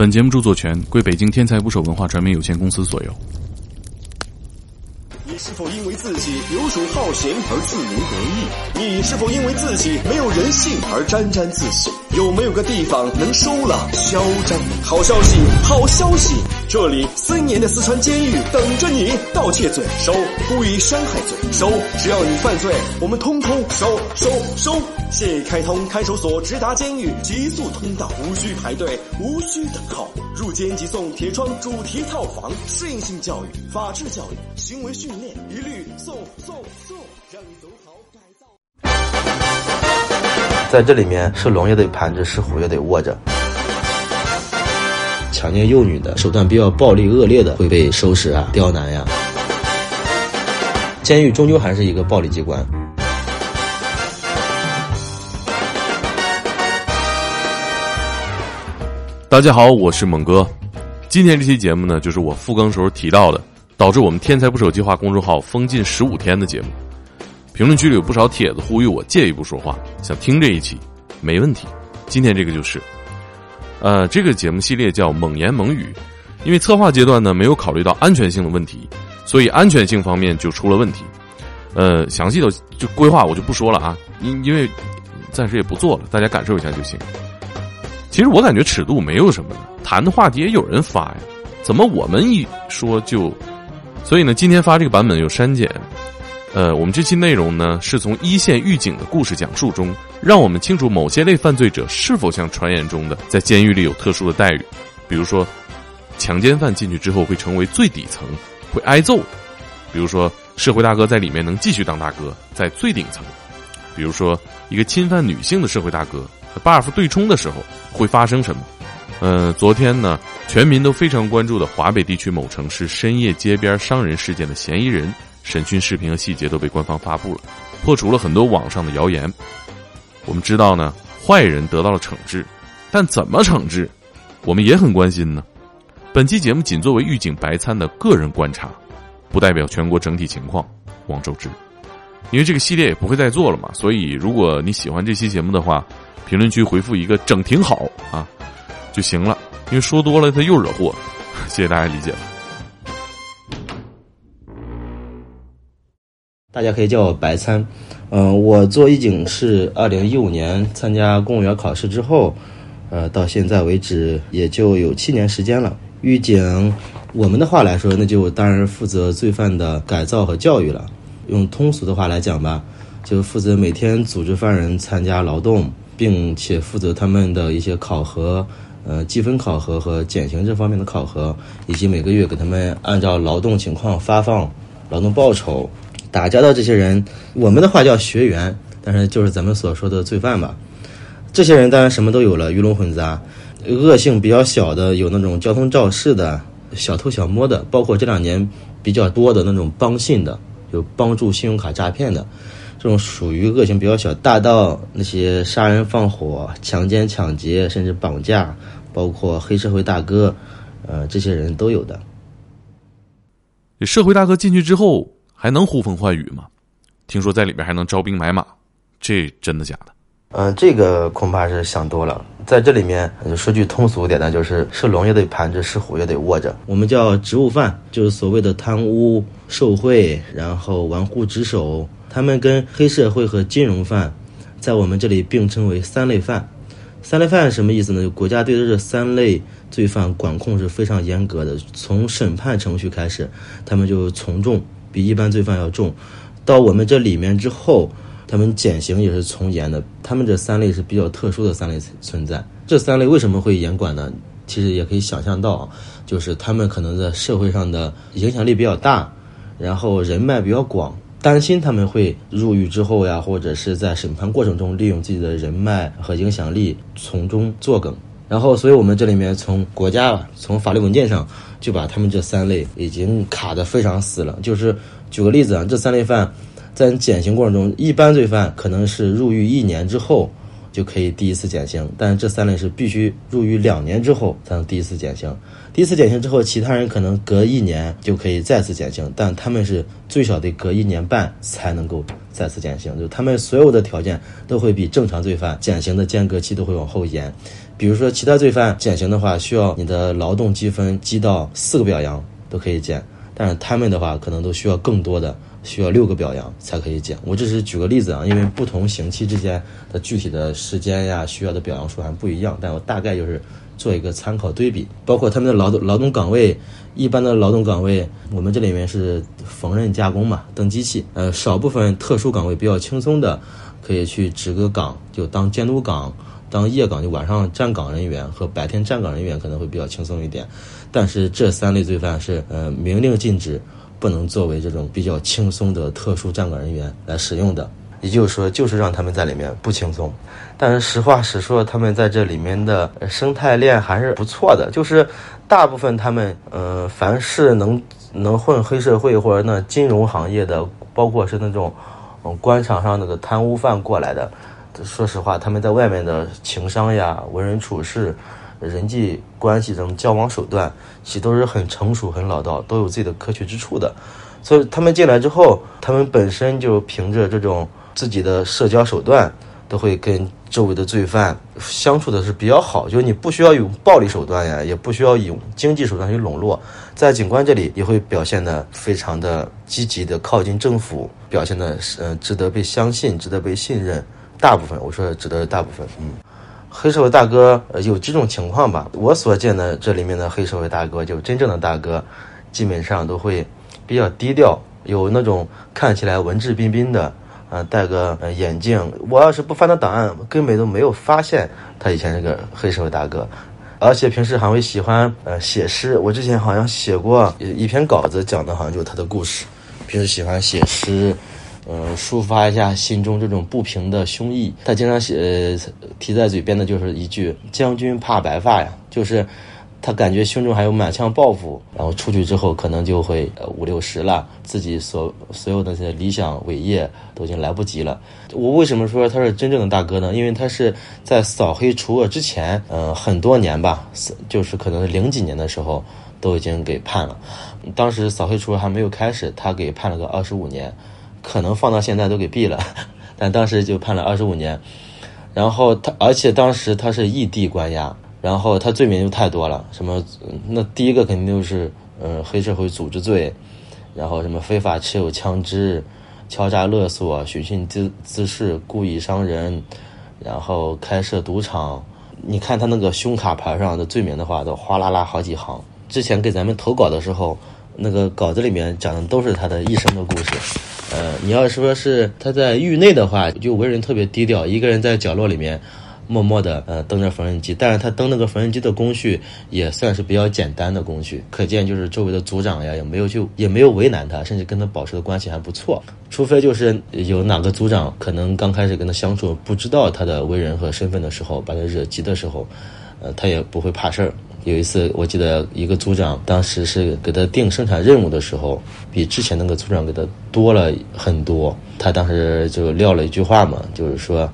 本节目著作权归北京天才捕手文化传媒有限公司所有。否因为自己游手好闲而自鸣得意？你是否因为自己没有人性而沾沾自喜？有没有个地方能收了嚣张？好消息，好消息！这里森严的四川监狱等着你，盗窃罪收，故意伤害罪收，只要你犯罪，我们通通收收收！现已开通看守所直达监狱极速通道，无需排队，无需等候，入监即送铁窗主题套房，适应性教育、法治教育、行为训练，一律送送送，让你走好改造。在这里面，是龙也得盘着，是虎也得卧着。强奸幼女的手段比较暴力恶劣的会被收拾啊、刁难呀。监狱终究还是一个暴力机关。大家好，我是猛哥。今天这期节目呢，就是我复更时候提到的，导致我们天才不手计划公众号封禁十五天的节目。评论区里有不少帖子呼吁我借一步说话，想听这一期，没问题。今天这个就是，呃，这个节目系列叫猛言猛语，因为策划阶段呢没有考虑到安全性的问题，所以安全性方面就出了问题。呃，详细的就规划我就不说了啊，因因为暂时也不做了，大家感受一下就行。其实我感觉尺度没有什么的，谈的话题也有人发呀，怎么我们一说就？所以呢，今天发这个版本有删减。呃，我们这期内容呢，是从一线狱警的故事讲述中，让我们清楚某些类犯罪者是否像传言中的在监狱里有特殊的待遇，比如说，强奸犯进去之后会成为最底层，会挨揍；比如说，社会大哥在里面能继续当大哥，在最顶层；比如说，一个侵犯女性的社会大哥。Buff 对冲的时候会发生什么？嗯，昨天呢，全民都非常关注的华北地区某城市深夜街边伤人事件的嫌疑人审讯视频和细节都被官方发布了，破除了很多网上的谣言。我们知道呢，坏人得到了惩治，但怎么惩治，我们也很关心呢。本期节目仅作为预警白参的个人观察，不代表全国整体情况，望周知。因为这个系列也不会再做了嘛，所以如果你喜欢这期节目的话。评论区回复一个“整挺好”啊就行了，因为说多了他又惹祸，谢谢大家理解。大家可以叫我白参，嗯，我做狱警是二零一五年参加公务员考试之后，呃，到现在为止也就有七年时间了。狱警，我们的话来说，那就当然负责罪犯的改造和教育了。用通俗的话来讲吧，就负责每天组织犯人参加劳动。并且负责他们的一些考核，呃，积分考核和减刑这方面的考核，以及每个月给他们按照劳动情况发放劳动报酬。打交道这些人，我们的话叫学员，但是就是咱们所说的罪犯吧。这些人当然什么都有了，鱼龙混杂，恶性比较小的有那种交通肇事的、小偷小摸的，包括这两年比较多的那种帮信的，有帮助信用卡诈骗的。这种属于恶性比较小，大到那些杀人放火、强奸、抢劫，甚至绑架，包括黑社会大哥，呃，这些人都有的。社会大哥进去之后还能呼风唤雨吗？听说在里边还能招兵买马，这真的假的？嗯，这个恐怕是想多了。在这里面，说句通俗点的，就是是龙也得盘着，是虎也得卧着。我们叫职务犯，就是所谓的贪污受贿，然后玩忽职守。他们跟黑社会和金融犯，在我们这里并称为三类犯。三类犯什么意思呢？国家对这三类罪犯管控是非常严格的，从审判程序开始，他们就从重，比一般罪犯要重。到我们这里面之后，他们减刑也是从严的。他们这三类是比较特殊的三类存在。这三类为什么会严管呢？其实也可以想象到，就是他们可能在社会上的影响力比较大，然后人脉比较广。担心他们会入狱之后呀，或者是在审判过程中利用自己的人脉和影响力从中作梗，然后，所以我们这里面从国家从法律文件上就把他们这三类已经卡得非常死了。就是举个例子啊，这三类犯在减刑过程中，一般罪犯可能是入狱一年之后。就可以第一次减刑，但是这三类是必须入狱两年之后才能第一次减刑。第一次减刑之后，其他人可能隔一年就可以再次减刑，但他们是最少得隔一年半才能够再次减刑。就他们所有的条件都会比正常罪犯减刑的间隔期都会往后延，比如说其他罪犯减刑的话，需要你的劳动积分积到四个表扬都可以减，但是他们的话可能都需要更多的。需要六个表扬才可以减。我只是举个例子啊，因为不同刑期之间的具体的时间呀，需要的表扬数还不一样。但我大概就是做一个参考对比，包括他们的劳动劳动岗位，一般的劳动岗位，我们这里面是缝纫加工嘛，登机器。呃，少部分特殊岗位比较轻松的，可以去值个岗，就当监督岗、当夜岗，就晚上站岗人员和白天站岗人员可能会比较轻松一点。但是这三类罪犯是呃明令禁止。不能作为这种比较轻松的特殊站岗人员来使用的，也就是说，就是让他们在里面不轻松。但是实话实说，他们在这里面的生态链还是不错的。就是大部分他们，呃，凡是能能混黑社会或者那金融行业的，包括是那种，嗯，官场上那个贪污犯过来的，说实话，他们在外面的情商呀、为人处事。人际关系这种交往手段，其实都是很成熟、很老道，都有自己的可取之处的。所以他们进来之后，他们本身就凭着这种自己的社交手段，都会跟周围的罪犯相处的是比较好。就是你不需要用暴力手段呀，也不需要用经济手段去笼络，在警官这里也会表现的非常的积极的靠近政府，表现的嗯值得被相信、值得被信任。大部分我说的值得大部分，嗯。黑社会大哥有几种情况吧，我所见的这里面的黑社会大哥，就真正的大哥，基本上都会比较低调，有那种看起来文质彬彬的，啊，戴个眼镜。我要是不翻他档案，根本都没有发现他以前是个黑社会大哥，而且平时还会喜欢呃写诗。我之前好像写过一篇稿子，讲的好像就是他的故事，平时喜欢写诗。嗯，抒发一下心中这种不平的胸臆。他经常写呃提在嘴边的就是一句“将军怕白发呀”，就是他感觉胸中还有满腔抱负，然后出去之后可能就会五六十了，自己所所有的这些理想伟业都已经来不及了。我为什么说他是真正的大哥呢？因为他是在扫黑除恶之前，嗯，很多年吧，就是可能零几年的时候都已经给判了。当时扫黑除恶还没有开始，他给判了个二十五年。可能放到现在都给毙了，但当时就判了二十五年。然后他，而且当时他是异地关押，然后他罪名就太多了，什么那第一个肯定就是嗯黑社会组织罪，然后什么非法持有枪支、敲诈勒索、寻衅滋滋事、故意伤人，然后开设赌场。你看他那个胸卡牌上的罪名的话，都哗啦啦好几行。之前给咱们投稿的时候，那个稿子里面讲的都是他的一生的故事。呃，你要说是他在狱内的话，就为人特别低调，一个人在角落里面，默默的呃蹬着缝纫机。但是他蹬那个缝纫机的工序也算是比较简单的工序，可见就是周围的组长呀也没有就 也没有为难他，甚至跟他保持的关系还不错。除非就是有哪个组长可能刚开始跟他相处不知道他的为人和身份的时候，把他惹急的时候，呃，他也不会怕事儿。有一次，我记得一个组长当时是给他定生产任务的时候，比之前那个组长给他多了很多。他当时就撂了一句话嘛，就是说，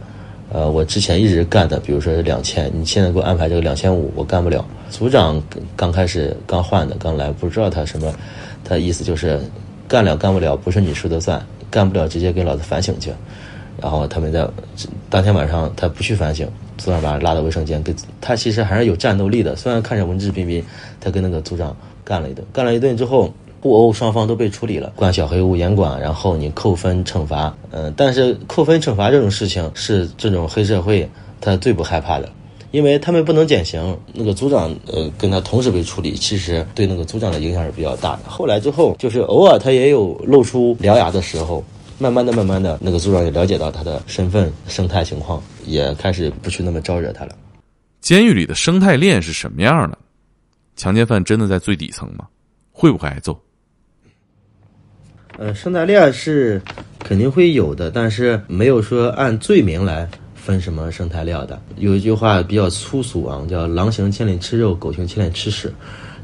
呃，我之前一直干的，比如说是两千，你现在给我安排这个两千五，我干不了。组长刚开始刚换的，刚来不知道他什么，他意思就是干了干不了不是你说的算，干不了直接给老子反省去。然后他们在当天晚上他不去反省。组长把他拉到卫生间，跟他其实还是有战斗力的。虽然看着文质彬彬，他跟那个组长干了一顿，干了一顿之后，互殴双方都被处理了，关小黑屋严管，然后你扣分惩罚。嗯，但是扣分惩罚这种事情是这种黑社会他最不害怕的，因为他们不能减刑。那个组长呃跟他同时被处理，其实对那个组长的影响是比较大的。后来之后，就是偶尔他也有露出獠牙的时候。慢慢的，慢慢的，那个组长也了解到他的身份、生态情况，也开始不去那么招惹他了。监狱里的生态链是什么样的？强奸犯真的在最底层吗？会不会挨揍？呃，生态链是肯定会有的，但是没有说按罪名来分什么生态链的。有一句话比较粗俗啊，叫“狼行千里吃肉，狗行千里吃屎”。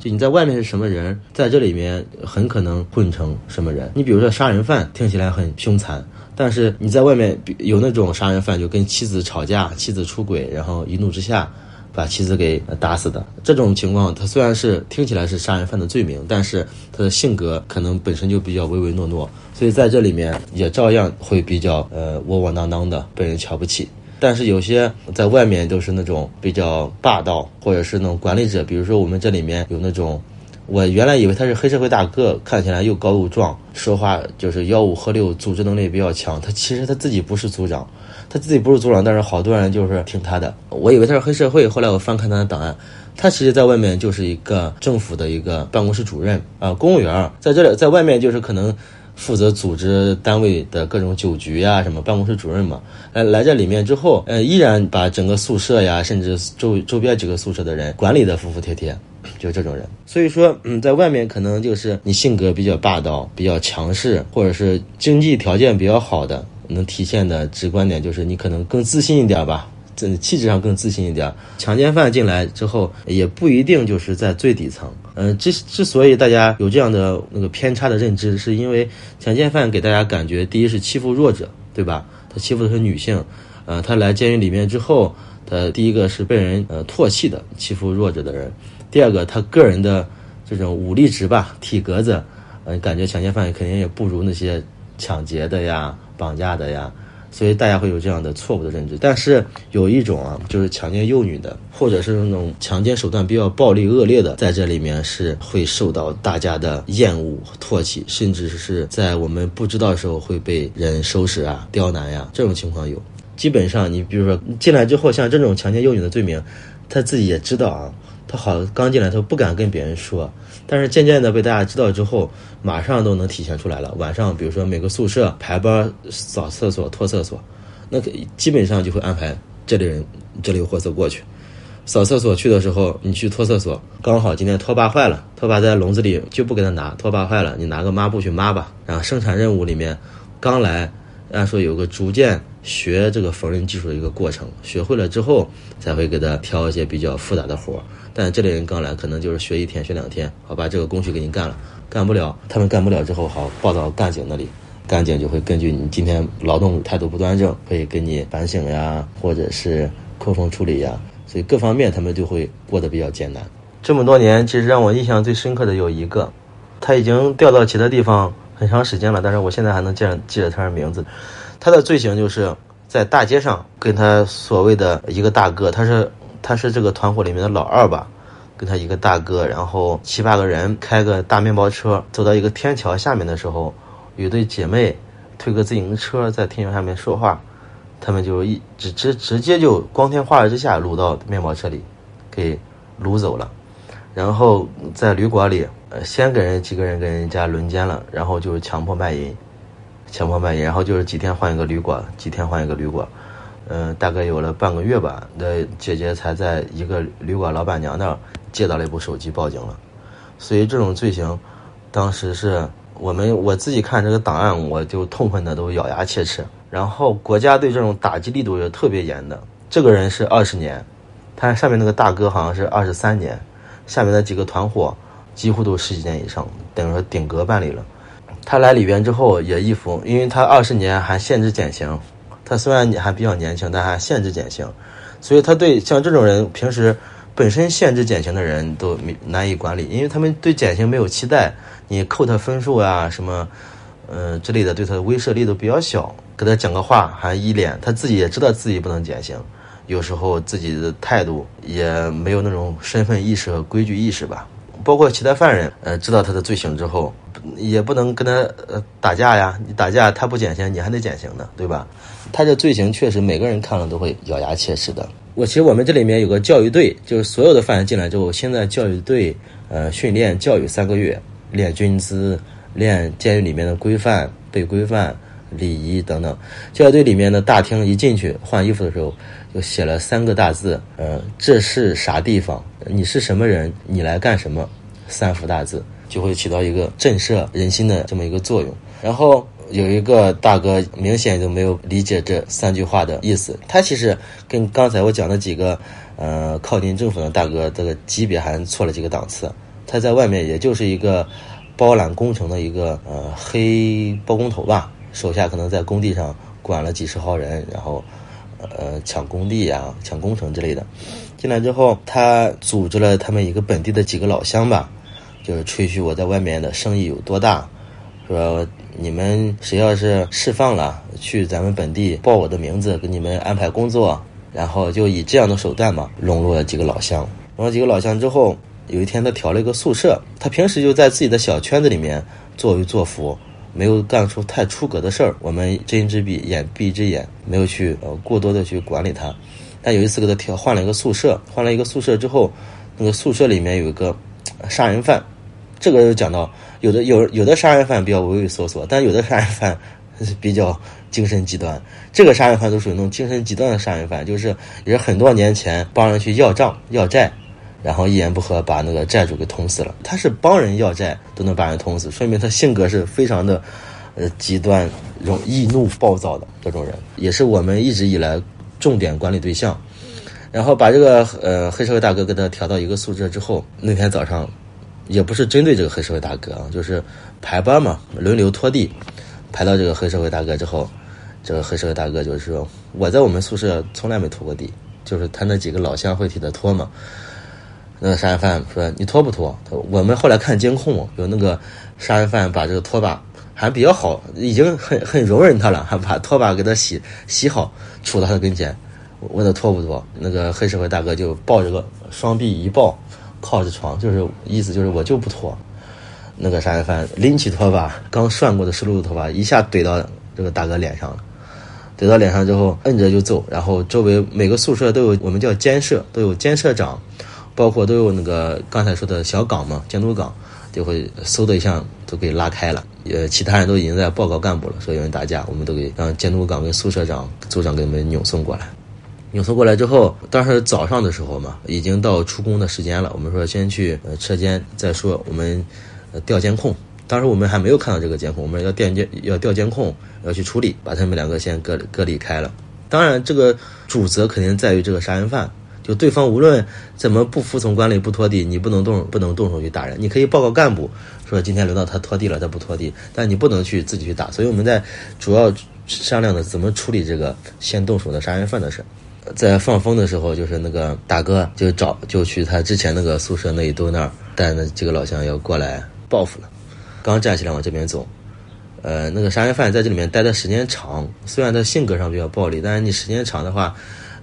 就你在外面是什么人，在这里面很可能混成什么人。你比如说杀人犯，听起来很凶残，但是你在外面有那种杀人犯，就跟妻子吵架，妻子出轨，然后一怒之下把妻子给打死的这种情况，他虽然是听起来是杀人犯的罪名，但是他的性格可能本身就比较唯唯诺诺，所以在这里面也照样会比较呃窝窝囊囊的，被人瞧不起。但是有些在外面都是那种比较霸道，或者是那种管理者。比如说我们这里面有那种，我原来以为他是黑社会大哥，看起来又高又壮，说话就是吆五喝六，组织能力比较强。他其实他自己不是组长，他自己不是组长，但是好多人就是听他的。我以为他是黑社会，后来我翻看他的档案，他其实在外面就是一个政府的一个办公室主任啊，公务员，在这里在外面就是可能。负责组织单位的各种酒局呀，什么办公室主任嘛，来来这里面之后，呃，依然把整个宿舍呀，甚至周周边几个宿舍的人管理的服服帖帖，就这种人。所以说，嗯，在外面可能就是你性格比较霸道、比较强势，或者是经济条件比较好的，能体现的直观点就是你可能更自信一点吧。气质上更自信一点。强奸犯进来之后，也不一定就是在最底层。嗯，之之所以大家有这样的那个偏差的认知，是因为强奸犯给大家感觉，第一是欺负弱者，对吧？他欺负的是女性。呃，他来监狱里面之后，他第一个是被人呃唾弃的，欺负弱者的人。第二个，他个人的这种武力值吧，体格子，嗯，感觉强奸犯肯定也不如那些抢劫的呀、绑架的呀。所以大家会有这样的错误的认知，但是有一种啊，就是强奸幼女的，或者是那种强奸手段比较暴力恶劣的，在这里面是会受到大家的厌恶、唾弃，甚至是在我们不知道的时候会被人收拾啊、刁难呀，这种情况有。基本上，你比如说进来之后，像这种强奸幼女的罪名，他自己也知道啊。他好刚进来，他不敢跟别人说，但是渐渐的被大家知道之后，马上都能体现出来了。晚上，比如说每个宿舍排班扫厕所、拖厕所，那基本上就会安排这里人这里有货色过去扫厕所。去的时候，你去拖厕所，刚好今天拖把坏了，拖把在笼子里就不给他拿，拖把坏了，你拿个抹布去抹吧。然后生产任务里面，刚来按说有个逐渐学这个缝纫技术的一个过程，学会了之后才会给他挑一些比较复杂的活儿。但这类人刚来，可能就是学一天、学两天，好把这个工序给你干了，干不了，他们干不了之后，好报到干警那里，干警就会根据你今天劳动态度不端正，会给你反省呀，或者是扣分处理呀，所以各方面他们就会过得比较艰难。这么多年，其实让我印象最深刻的有一个，他已经调到其他地方很长时间了，但是我现在还能记记着他的名字。他的罪行就是在大街上跟他所谓的一个大哥，他是。他是这个团伙里面的老二吧，跟他一个大哥，然后七八个人开个大面包车，走到一个天桥下面的时候，有对姐妹推个自行车在天桥下面说话，他们就一直直直接就光天化日之下掳到面包车里，给掳走了，然后在旅馆里，呃，先给人几个人跟人家轮奸了，然后就是强迫卖淫，强迫卖淫，然后就是几天换一个旅馆，几天换一个旅馆。嗯，大概有了半个月吧，那姐姐才在一个旅馆老板娘那儿借到了一部手机，报警了。所以这种罪行，当时是我们我自己看这个档案，我就痛恨的都咬牙切齿。然后国家对这种打击力度也特别严的。这个人是二十年，他上面那个大哥好像是二十三年，下面的几个团伙几乎都十几年以上，等于说顶格办理了。他来里边之后也一服，因为他二十年还限制减刑。他虽然你还比较年轻，但还限制减刑，所以他对像这种人，平时本身限制减刑的人都难以管理，因为他们对减刑没有期待，你扣他分数啊什么，嗯之类的，对他的威慑力都比较小。给他讲个话还一脸，他自己也知道自己不能减刑，有时候自己的态度也没有那种身份意识和规矩意识吧。包括其他犯人，呃，知道他的罪行之后，也不能跟他呃打架呀，你打架他不减刑，你还得减刑呢，对吧？他这罪行确实每个人看了都会咬牙切齿的。我其实我们这里面有个教育队，就是所有的犯人进来之后，现在教育队呃训练教育三个月，练军姿，练监狱里面的规范、被规范、礼仪等等。教育队里面的大厅一进去换衣服的时候，就写了三个大字，呃，这是啥地方？你是什么人？你来干什么？三幅大字就会起到一个震慑人心的这么一个作用。然后。有一个大哥明显就没有理解这三句话的意思，他其实跟刚才我讲的几个，呃，靠近政府的大哥这个级别还错了几个档次。他在外面也就是一个包揽工程的一个呃黑包工头吧，手下可能在工地上管了几十号人，然后呃抢工地呀、抢工程之类的。进来之后，他组织了他们一个本地的几个老乡吧，就是吹嘘我在外面的生意有多大，说。你们谁要是释放了，去咱们本地报我的名字，给你们安排工作，然后就以这样的手段嘛，笼络了几个老乡。笼络几个老乡之后，有一天他调了一个宿舍，他平时就在自己的小圈子里面作威作福。没有干出太出格的事儿，我们睁一只眼闭一只眼，没有去呃过多的去管理他。但有一次给他调换了一个宿舍，换了一个宿舍之后，那个宿舍里面有一个杀人犯。这个就讲到有的有有的杀人犯比较畏畏缩缩，但有的杀人犯 比较精神极端。这个杀人犯都属于那种精神极端的杀人犯，就是也是很多年前帮人去要账要债。然后一言不合把那个债主给捅死了。他是帮人要债都能把人捅死，说明他性格是非常的，呃，极端、容易怒、暴躁的这种人，也是我们一直以来重点管理对象。然后把这个呃黑社会大哥给他调到一个宿舍之后，那天早上，也不是针对这个黑社会大哥啊，就是排班嘛，轮流拖地，排到这个黑社会大哥之后，这个黑社会大哥就是说我在我们宿舍从来没拖过地，就是他那几个老乡会替他拖嘛。那个杀人犯说：“你拖不拖？”我们后来看监控，有那个杀人犯把这个拖把还比较好，已经很很容忍他了，还把拖把给他洗洗好，杵到他跟前，问他拖不拖？那个黑社会大哥就抱着个双臂一抱，靠着床，就是意思就是我就不拖。那个杀人犯拎起拖把，刚涮过的湿漉漉拖把一下怼到这个大哥脸上了，怼到脸上之后摁着就揍，然后周围每个宿舍都有我们叫监舍，都有监舍长。包括都有那个刚才说的小岗嘛，监督岗，就会嗖的一下都给拉开了。呃，其他人都已经在报告干部了，说有人打架，我们都给让监督岗跟宿舍长、组长给我们扭送过来。扭送过来之后，当时早上的时候嘛，已经到出工的时间了。我们说先去呃车间再说，我们呃调监控。当时我们还没有看到这个监控，我们要调监要调监控，要去处理，把他们两个先隔隔离开了。当然，这个主责肯定在于这个杀人犯。就对方无论怎么不服从管理不拖地，你不能动不能动手去打人。你可以报告干部说今天轮到他拖地了，他不拖地，但你不能去自己去打。所以我们在主要商量的怎么处理这个先动手的杀人犯的事。在放风的时候，就是那个大哥就找就去他之前那个宿舍那一堆那儿带那几个老乡要过来报复了。刚站起来往这边走，呃，那个杀人犯在这里面待的时间长，虽然他性格上比较暴力，但是你时间长的话。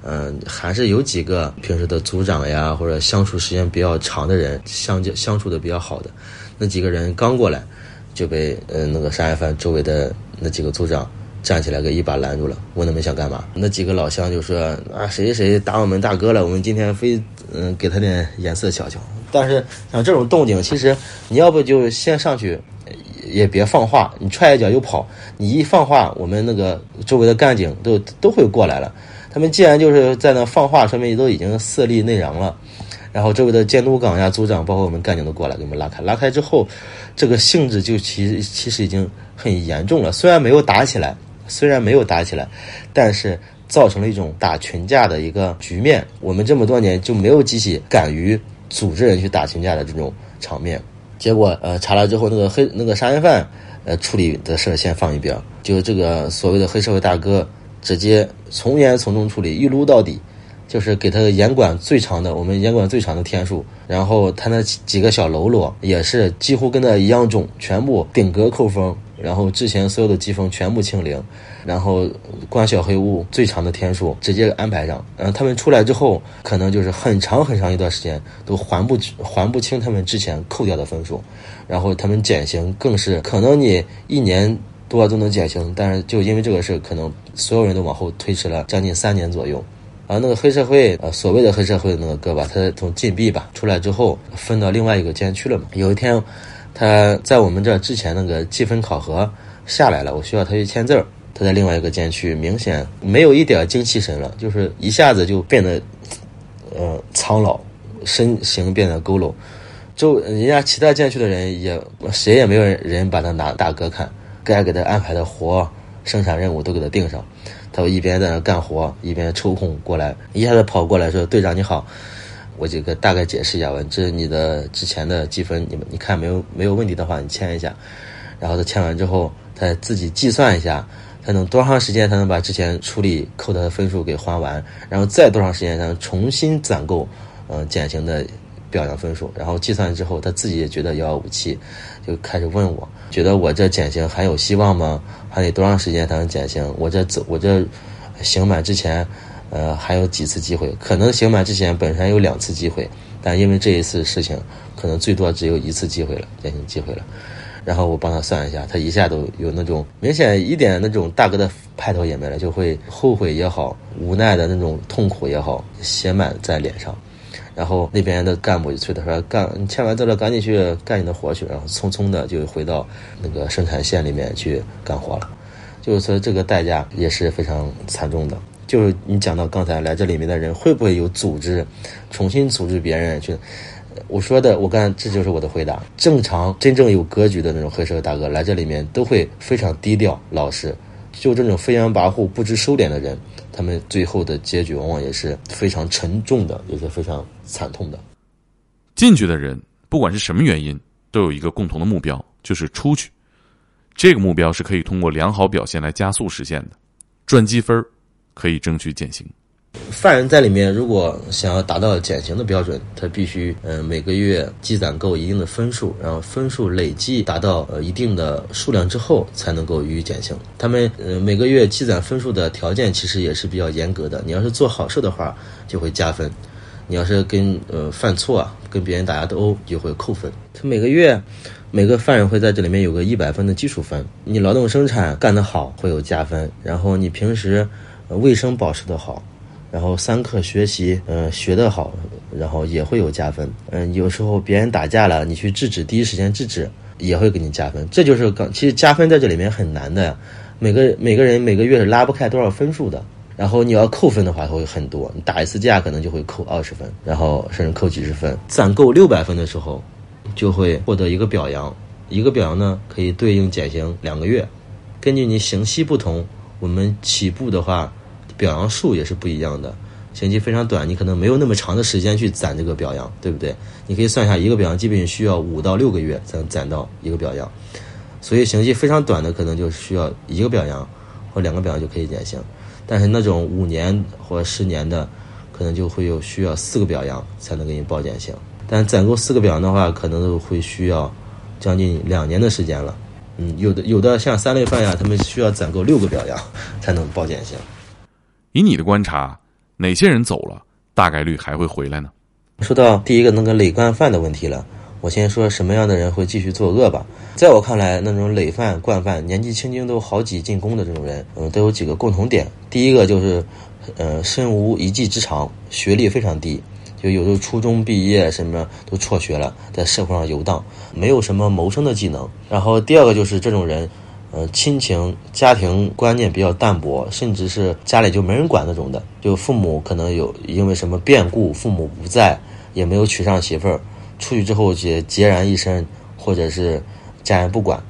嗯，还是有几个平时的组长呀，或者相处时间比较长的人，相交相处的比较好的，那几个人刚过来，就被嗯那个杀人犯周围的那几个组长站起来给一把拦住了，问他们想干嘛。那几个老乡就说啊，谁谁打我们大哥了，我们今天非嗯给他点颜色瞧瞧。但是像这种动静，其实你要不就先上去，也别放话，你踹一脚就跑，你一放话，我们那个周围的干警都都会过来了。他们既然就是在那放话，说明都已经色厉内荏了。然后周围的监督岗呀、组长，包括我们干警都过来给我们拉开。拉开之后，这个性质就其其实已经很严重了。虽然没有打起来，虽然没有打起来，但是造成了一种打群架的一个局面。我们这么多年就没有机器敢于组织人去打群架的这种场面。结果呃查了之后，那个黑那个杀人犯呃处理的事先放一边，就这个所谓的黑社会大哥。直接从严从重处理，一撸到底，就是给他严管最长的，我们严管最长的天数。然后他那几个小喽啰也是几乎跟他一样重，全部顶格扣分。然后之前所有的积分全部清零，然后关小黑屋最长的天数直接安排上。嗯，他们出来之后，可能就是很长很长一段时间都还不还不清他们之前扣掉的分数。然后他们减刑更是可能你一年。多都能减刑，但是就因为这个事可能所有人都往后推迟了将近三年左右。啊那个黑社会，呃，所谓的黑社会的那个哥吧，他从禁闭吧出来之后，分到另外一个监区了嘛。有一天，他在我们这之前那个积分考核下来了，我需要他去签字儿。他在另外一个监区，明显没有一点精气神了，就是一下子就变得，呃，苍老，身形变得佝偻。就人家其他监区的人也谁也没有人把他拿大哥看。该给他安排的活、生产任务都给他定上，他一边在那干活，一边抽空过来，一下子跑过来说：“队长你好，我这个大概解释一下吧，这是你的之前的积分，你们你看没有没有问题的话，你签一下。”然后他签完之后，他自己计算一下，他能多长时间才能把之前处理扣他的分数给还完，然后再多长时间才能重新攒够，嗯，减刑的表扬分数，然后计算之后，他自己也觉得遥遥无期，就开始问我，觉得我这减刑还有希望吗？还得多长时间才能减刑？我这走，我这刑满之前，呃，还有几次机会？可能刑满之前本身有两次机会，但因为这一次事情，可能最多只有一次机会了，减刑机会了。然后我帮他算一下，他一下都有那种明显一点那种大哥的派头也没了，就会后悔也好，无奈的那种痛苦也好，写满在脸上。然后那边的干部就催他说：“干，你签完字了，赶紧去干你的活去。”然后匆匆的就回到那个生产线里面去干活了。就是说，这个代价也是非常惨重的。就是你讲到刚才来这里面的人会不会有组织，重新组织别人去？我说的，我刚才这就是我的回答。正常、真正有格局的那种黑社会大哥来这里面都会非常低调、老实。就这种飞扬跋扈、不知收敛的人，他们最后的结局往往也是非常沉重的，也是非常惨痛的。进去的人，不管是什么原因，都有一个共同的目标，就是出去。这个目标是可以通过良好表现来加速实现的，赚积分可以争取减刑。犯人在里面，如果想要达到减刑的标准，他必须嗯每个月积攒够一定的分数，然后分数累计达到呃一定的数量之后，才能够予以减刑。他们呃每个月积攒分数的条件其实也是比较严格的。你要是做好事的话，就会加分；你要是跟呃犯错啊，跟别人打架斗殴，就会扣分。他每个月每个犯人会在这里面有个一百分的基础分。你劳动生产干得好会有加分，然后你平时卫生保持得好。然后三课学习，嗯，学得好，然后也会有加分。嗯，有时候别人打架了，你去制止，第一时间制止，也会给你加分。这就是刚，其实加分在这里面很难的，每个每个人每个月是拉不开多少分数的。然后你要扣分的话会很多，你打一次架可能就会扣二十分，然后甚至扣几十分。攒够六百分的时候，就会获得一个表扬，一个表扬呢可以对应减刑两个月。根据你刑期不同，我们起步的话。表扬数也是不一样的，刑期非常短，你可能没有那么长的时间去攒这个表扬，对不对？你可以算一下，一个表扬基本需要五到六个月才能攒到一个表扬，所以刑期非常短的可能就需要一个表扬或两个表扬就可以减刑，但是那种五年或十年的，可能就会有需要四个表扬才能给你报减刑，但攒够四个表扬的话，可能都会需要将近两年的时间了。嗯，有的有的像三类犯呀，他们需要攒够六个表扬才能报减刑。以你的观察，哪些人走了，大概率还会回来呢？说到第一个那个累官犯的问题了，我先说什么样的人会继续作恶吧。在我看来，那种累犯、惯犯，年纪轻轻都好几进宫的这种人，嗯，都有几个共同点。第一个就是，呃，身无一技之长，学历非常低，就有的初中毕业什么都辍学了，在社会上游荡，没有什么谋生的技能。然后第二个就是这种人。呃，亲情、家庭观念比较淡薄，甚至是家里就没人管那种的。就父母可能有因为什么变故，父母不在，也没有娶上媳妇儿，出去之后也孑然一身，或者是家人不管。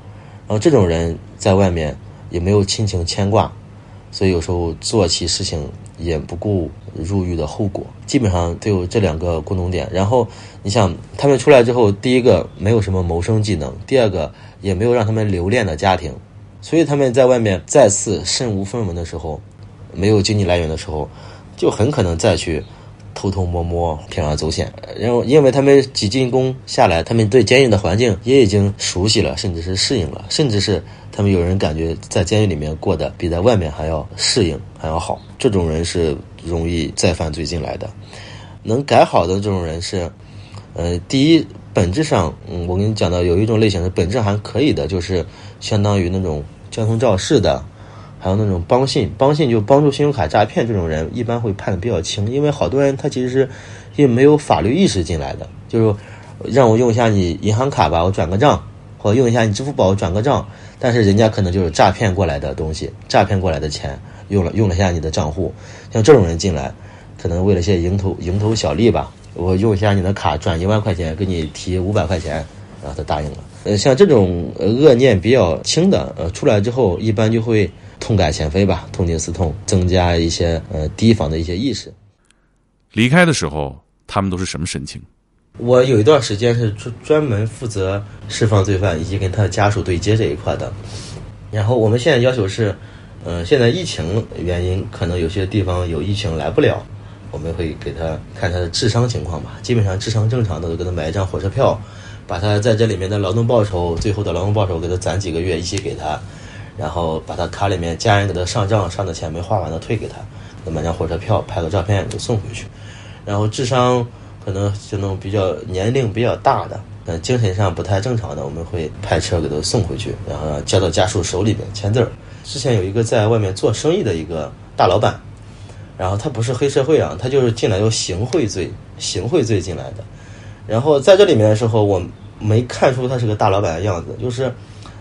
然后这种人在外面也没有亲情牵挂，所以有时候做起事情也不顾入狱的后果。基本上都有这两个共同点。然后你想，他们出来之后，第一个没有什么谋生技能，第二个也没有让他们留恋的家庭。所以他们在外面再次身无分文的时候，没有经济来源的时候，就很可能再去偷偷摸摸、铤而走险。然后，因为他们几进宫下来，他们对监狱的环境也已经熟悉了，甚至是适应了，甚至是他们有人感觉在监狱里面过得比在外面还要适应、还要好。这种人是容易再犯罪进来的。能改好的这种人是，呃，第一，本质上，嗯，我跟你讲到有一种类型是本质还可以的，就是。相当于那种交通肇事的，还有那种帮信，帮信就帮助信用卡诈骗这种人，一般会判的比较轻，因为好多人他其实是因为没有法律意识进来的，就是让我用一下你银行卡吧，我转个账，或用一下你支付宝转个账，但是人家可能就是诈骗过来的东西，诈骗过来的钱用了用了下你的账户，像这种人进来，可能为了些蝇头蝇头小利吧，我用一下你的卡转一万块钱，给你提五百块钱，然后他答应了。呃，像这种恶念比较轻的，呃，出来之后一般就会痛改前非吧，痛定思痛，增加一些呃提防的一些意识。离开的时候，他们都是什么神情？我有一段时间是专专门负责释放罪犯以及跟他的家属对接这一块的。然后我们现在要求是，呃，现在疫情原因可能有些地方有疫情来不了，我们会给他看他的智商情况吧。基本上智商正常的，都给他买一张火车票，把他在这里面的劳动报酬，最后的劳动报酬给他攒几个月一起给他，然后把他卡里面家人给他上账上的钱没花完的退给他，给买张火车票，拍个照片给送回去。然后智商可能就那种比较年龄比较大的，呃，精神上不太正常的，我们会派车给他送回去，然后交到家属手里边签字儿。之前有一个在外面做生意的一个大老板，然后他不是黑社会啊，他就是进来有行贿罪，行贿罪进来的。然后在这里面的时候，我没看出他是个大老板的样子，就是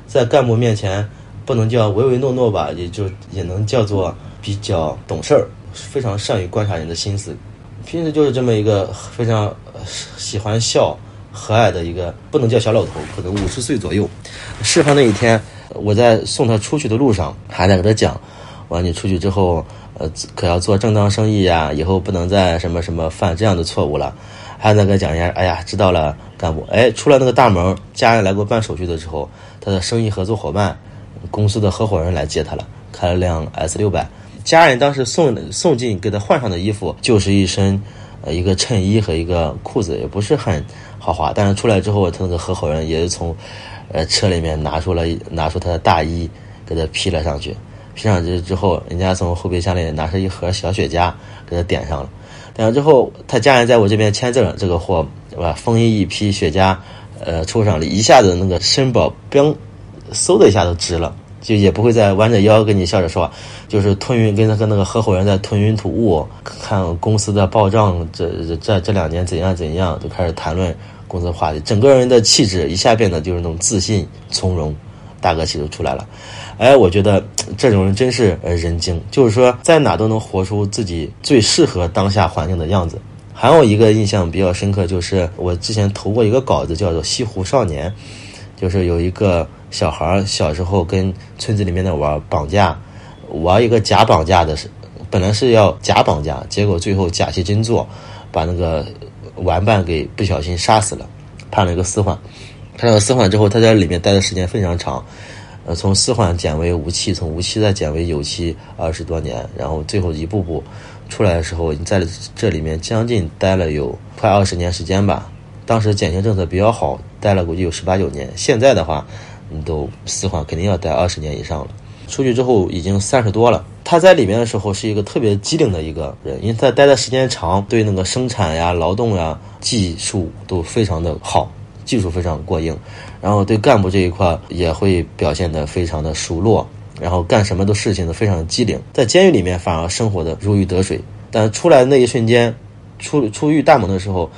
在干部面前不能叫唯唯诺诺吧，也就也能叫做比较懂事儿，非常善于观察人的心思。平时就是这么一个非常喜欢笑、和蔼的一个，不能叫小老头，可能五十岁左右。释放那一天，我在送他出去的路上，还在跟他讲：“完你出去之后，呃，可要做正当生意呀，以后不能再什么什么犯这样的错误了。”还在跟他讲一下：“哎呀，知道了，干部。”哎，出了那个大门，家人来给我办手续的时候，他的生意合作伙伴、公司的合伙人来接他了，开了辆 S 六百。家人当时送送进给他换上的衣服，就是一身，呃，一个衬衣和一个裤子，也不是很豪华。但是出来之后，他那个合伙人也是从，呃，车里面拿出了拿出他的大衣，给他披了上去。披上去之后，人家从后备箱里拿出一盒小雪茄，给他点上了。然后之后，他家人在我这边签字，这个货是吧？风衣一批，雪茄，呃，抽上了，一下子那个身宝嘣，嗖的一下就直了。就也不会再弯着腰跟你笑着说，就是吞云跟他跟那个合伙人在吞云吐雾，看公司的报账，这这这这两年怎样怎样，就开始谈论公司的话题，整个人的气质一下变得就是那种自信从容，大哥气就出来了。哎，我觉得这种人真是呃人精，就是说在哪都能活出自己最适合当下环境的样子。还有一个印象比较深刻，就是我之前投过一个稿子，叫做《西湖少年》，就是有一个。小孩小时候跟村子里面的玩绑架，玩一个假绑架的是，本来是要假绑架，结果最后假戏真做，把那个玩伴给不小心杀死了，判了一个死缓。判了死缓之后，他在里面待的时间非常长，呃，从死缓减为无期，从无期再减为有期二十多年，然后最后一步步出来的时候，你在这里面将近待了有快二十年时间吧。当时减刑政策比较好，待了估计有十八九年。现在的话。你都死缓，肯定要待二十年以上了。出去之后已经三十多了。他在里面的时候是一个特别机灵的一个人，因为他待的时间长，对那个生产呀、劳动呀、技术都非常的好，技术非常过硬。然后对干部这一块也会表现得非常的熟络，然后干什么都事情都非常机灵。在监狱里面反而生活的如鱼得水，但出来那一瞬间，出出狱大门的时候。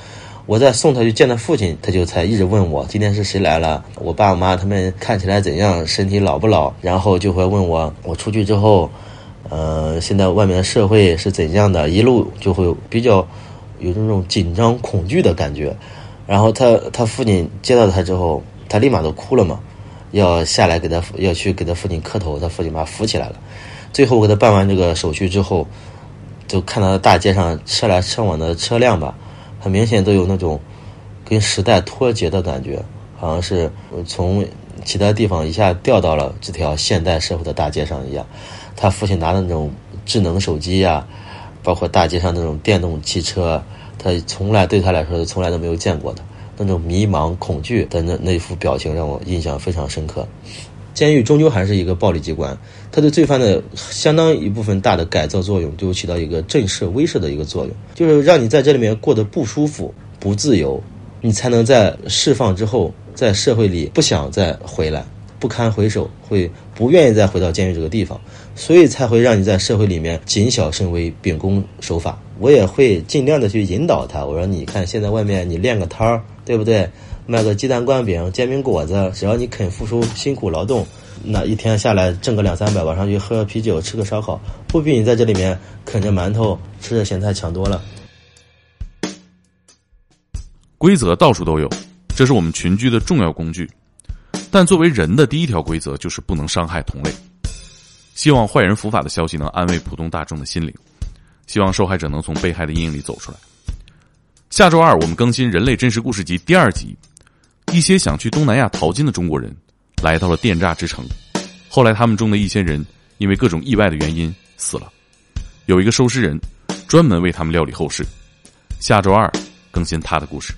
我在送他去见他父亲，他就才一直问我今天是谁来了，我爸我妈他们看起来怎样，身体老不老，然后就会问我我出去之后，呃，现在外面的社会是怎样的，一路就会比较有这种紧张恐惧的感觉。然后他他父亲接到他之后，他立马都哭了嘛，要下来给他要去给他父亲磕头，他父亲把他扶起来了。最后给他办完这个手续之后，就看到大街上车来车往的车辆吧。很明显都有那种跟时代脱节的感觉，好像是从其他地方一下掉到了这条现代社会的大街上一样。他父亲拿的那种智能手机呀，包括大街上那种电动汽车，他从来对他来说从来都没有见过的那种迷茫、恐惧的那那副表情，让我印象非常深刻。监狱终究还是一个暴力机关，它对罪犯的相当一部分大的改造作用，就起到一个震慑、威慑的一个作用，就是让你在这里面过得不舒服、不自由，你才能在释放之后，在社会里不想再回来，不堪回首，会不愿意再回到监狱这个地方，所以才会让你在社会里面谨小慎微、秉公守法。我也会尽量的去引导他，我说你看现在外面你练个摊儿，对不对？卖个鸡蛋灌饼、煎饼果子，只要你肯付出辛苦劳动，那一天下来挣个两三百，晚上去喝个啤酒、吃个烧烤，不比你在这里面啃着馒头、吃着咸菜强多了。规则到处都有，这是我们群居的重要工具。但作为人的第一条规则就是不能伤害同类。希望坏人伏法的消息能安慰普通大众的心灵，希望受害者能从被害的阴影里走出来。下周二我们更新《人类真实故事集》第二集。一些想去东南亚淘金的中国人，来到了电诈之城。后来，他们中的一些人因为各种意外的原因死了。有一个收尸人，专门为他们料理后事。下周二更新他的故事。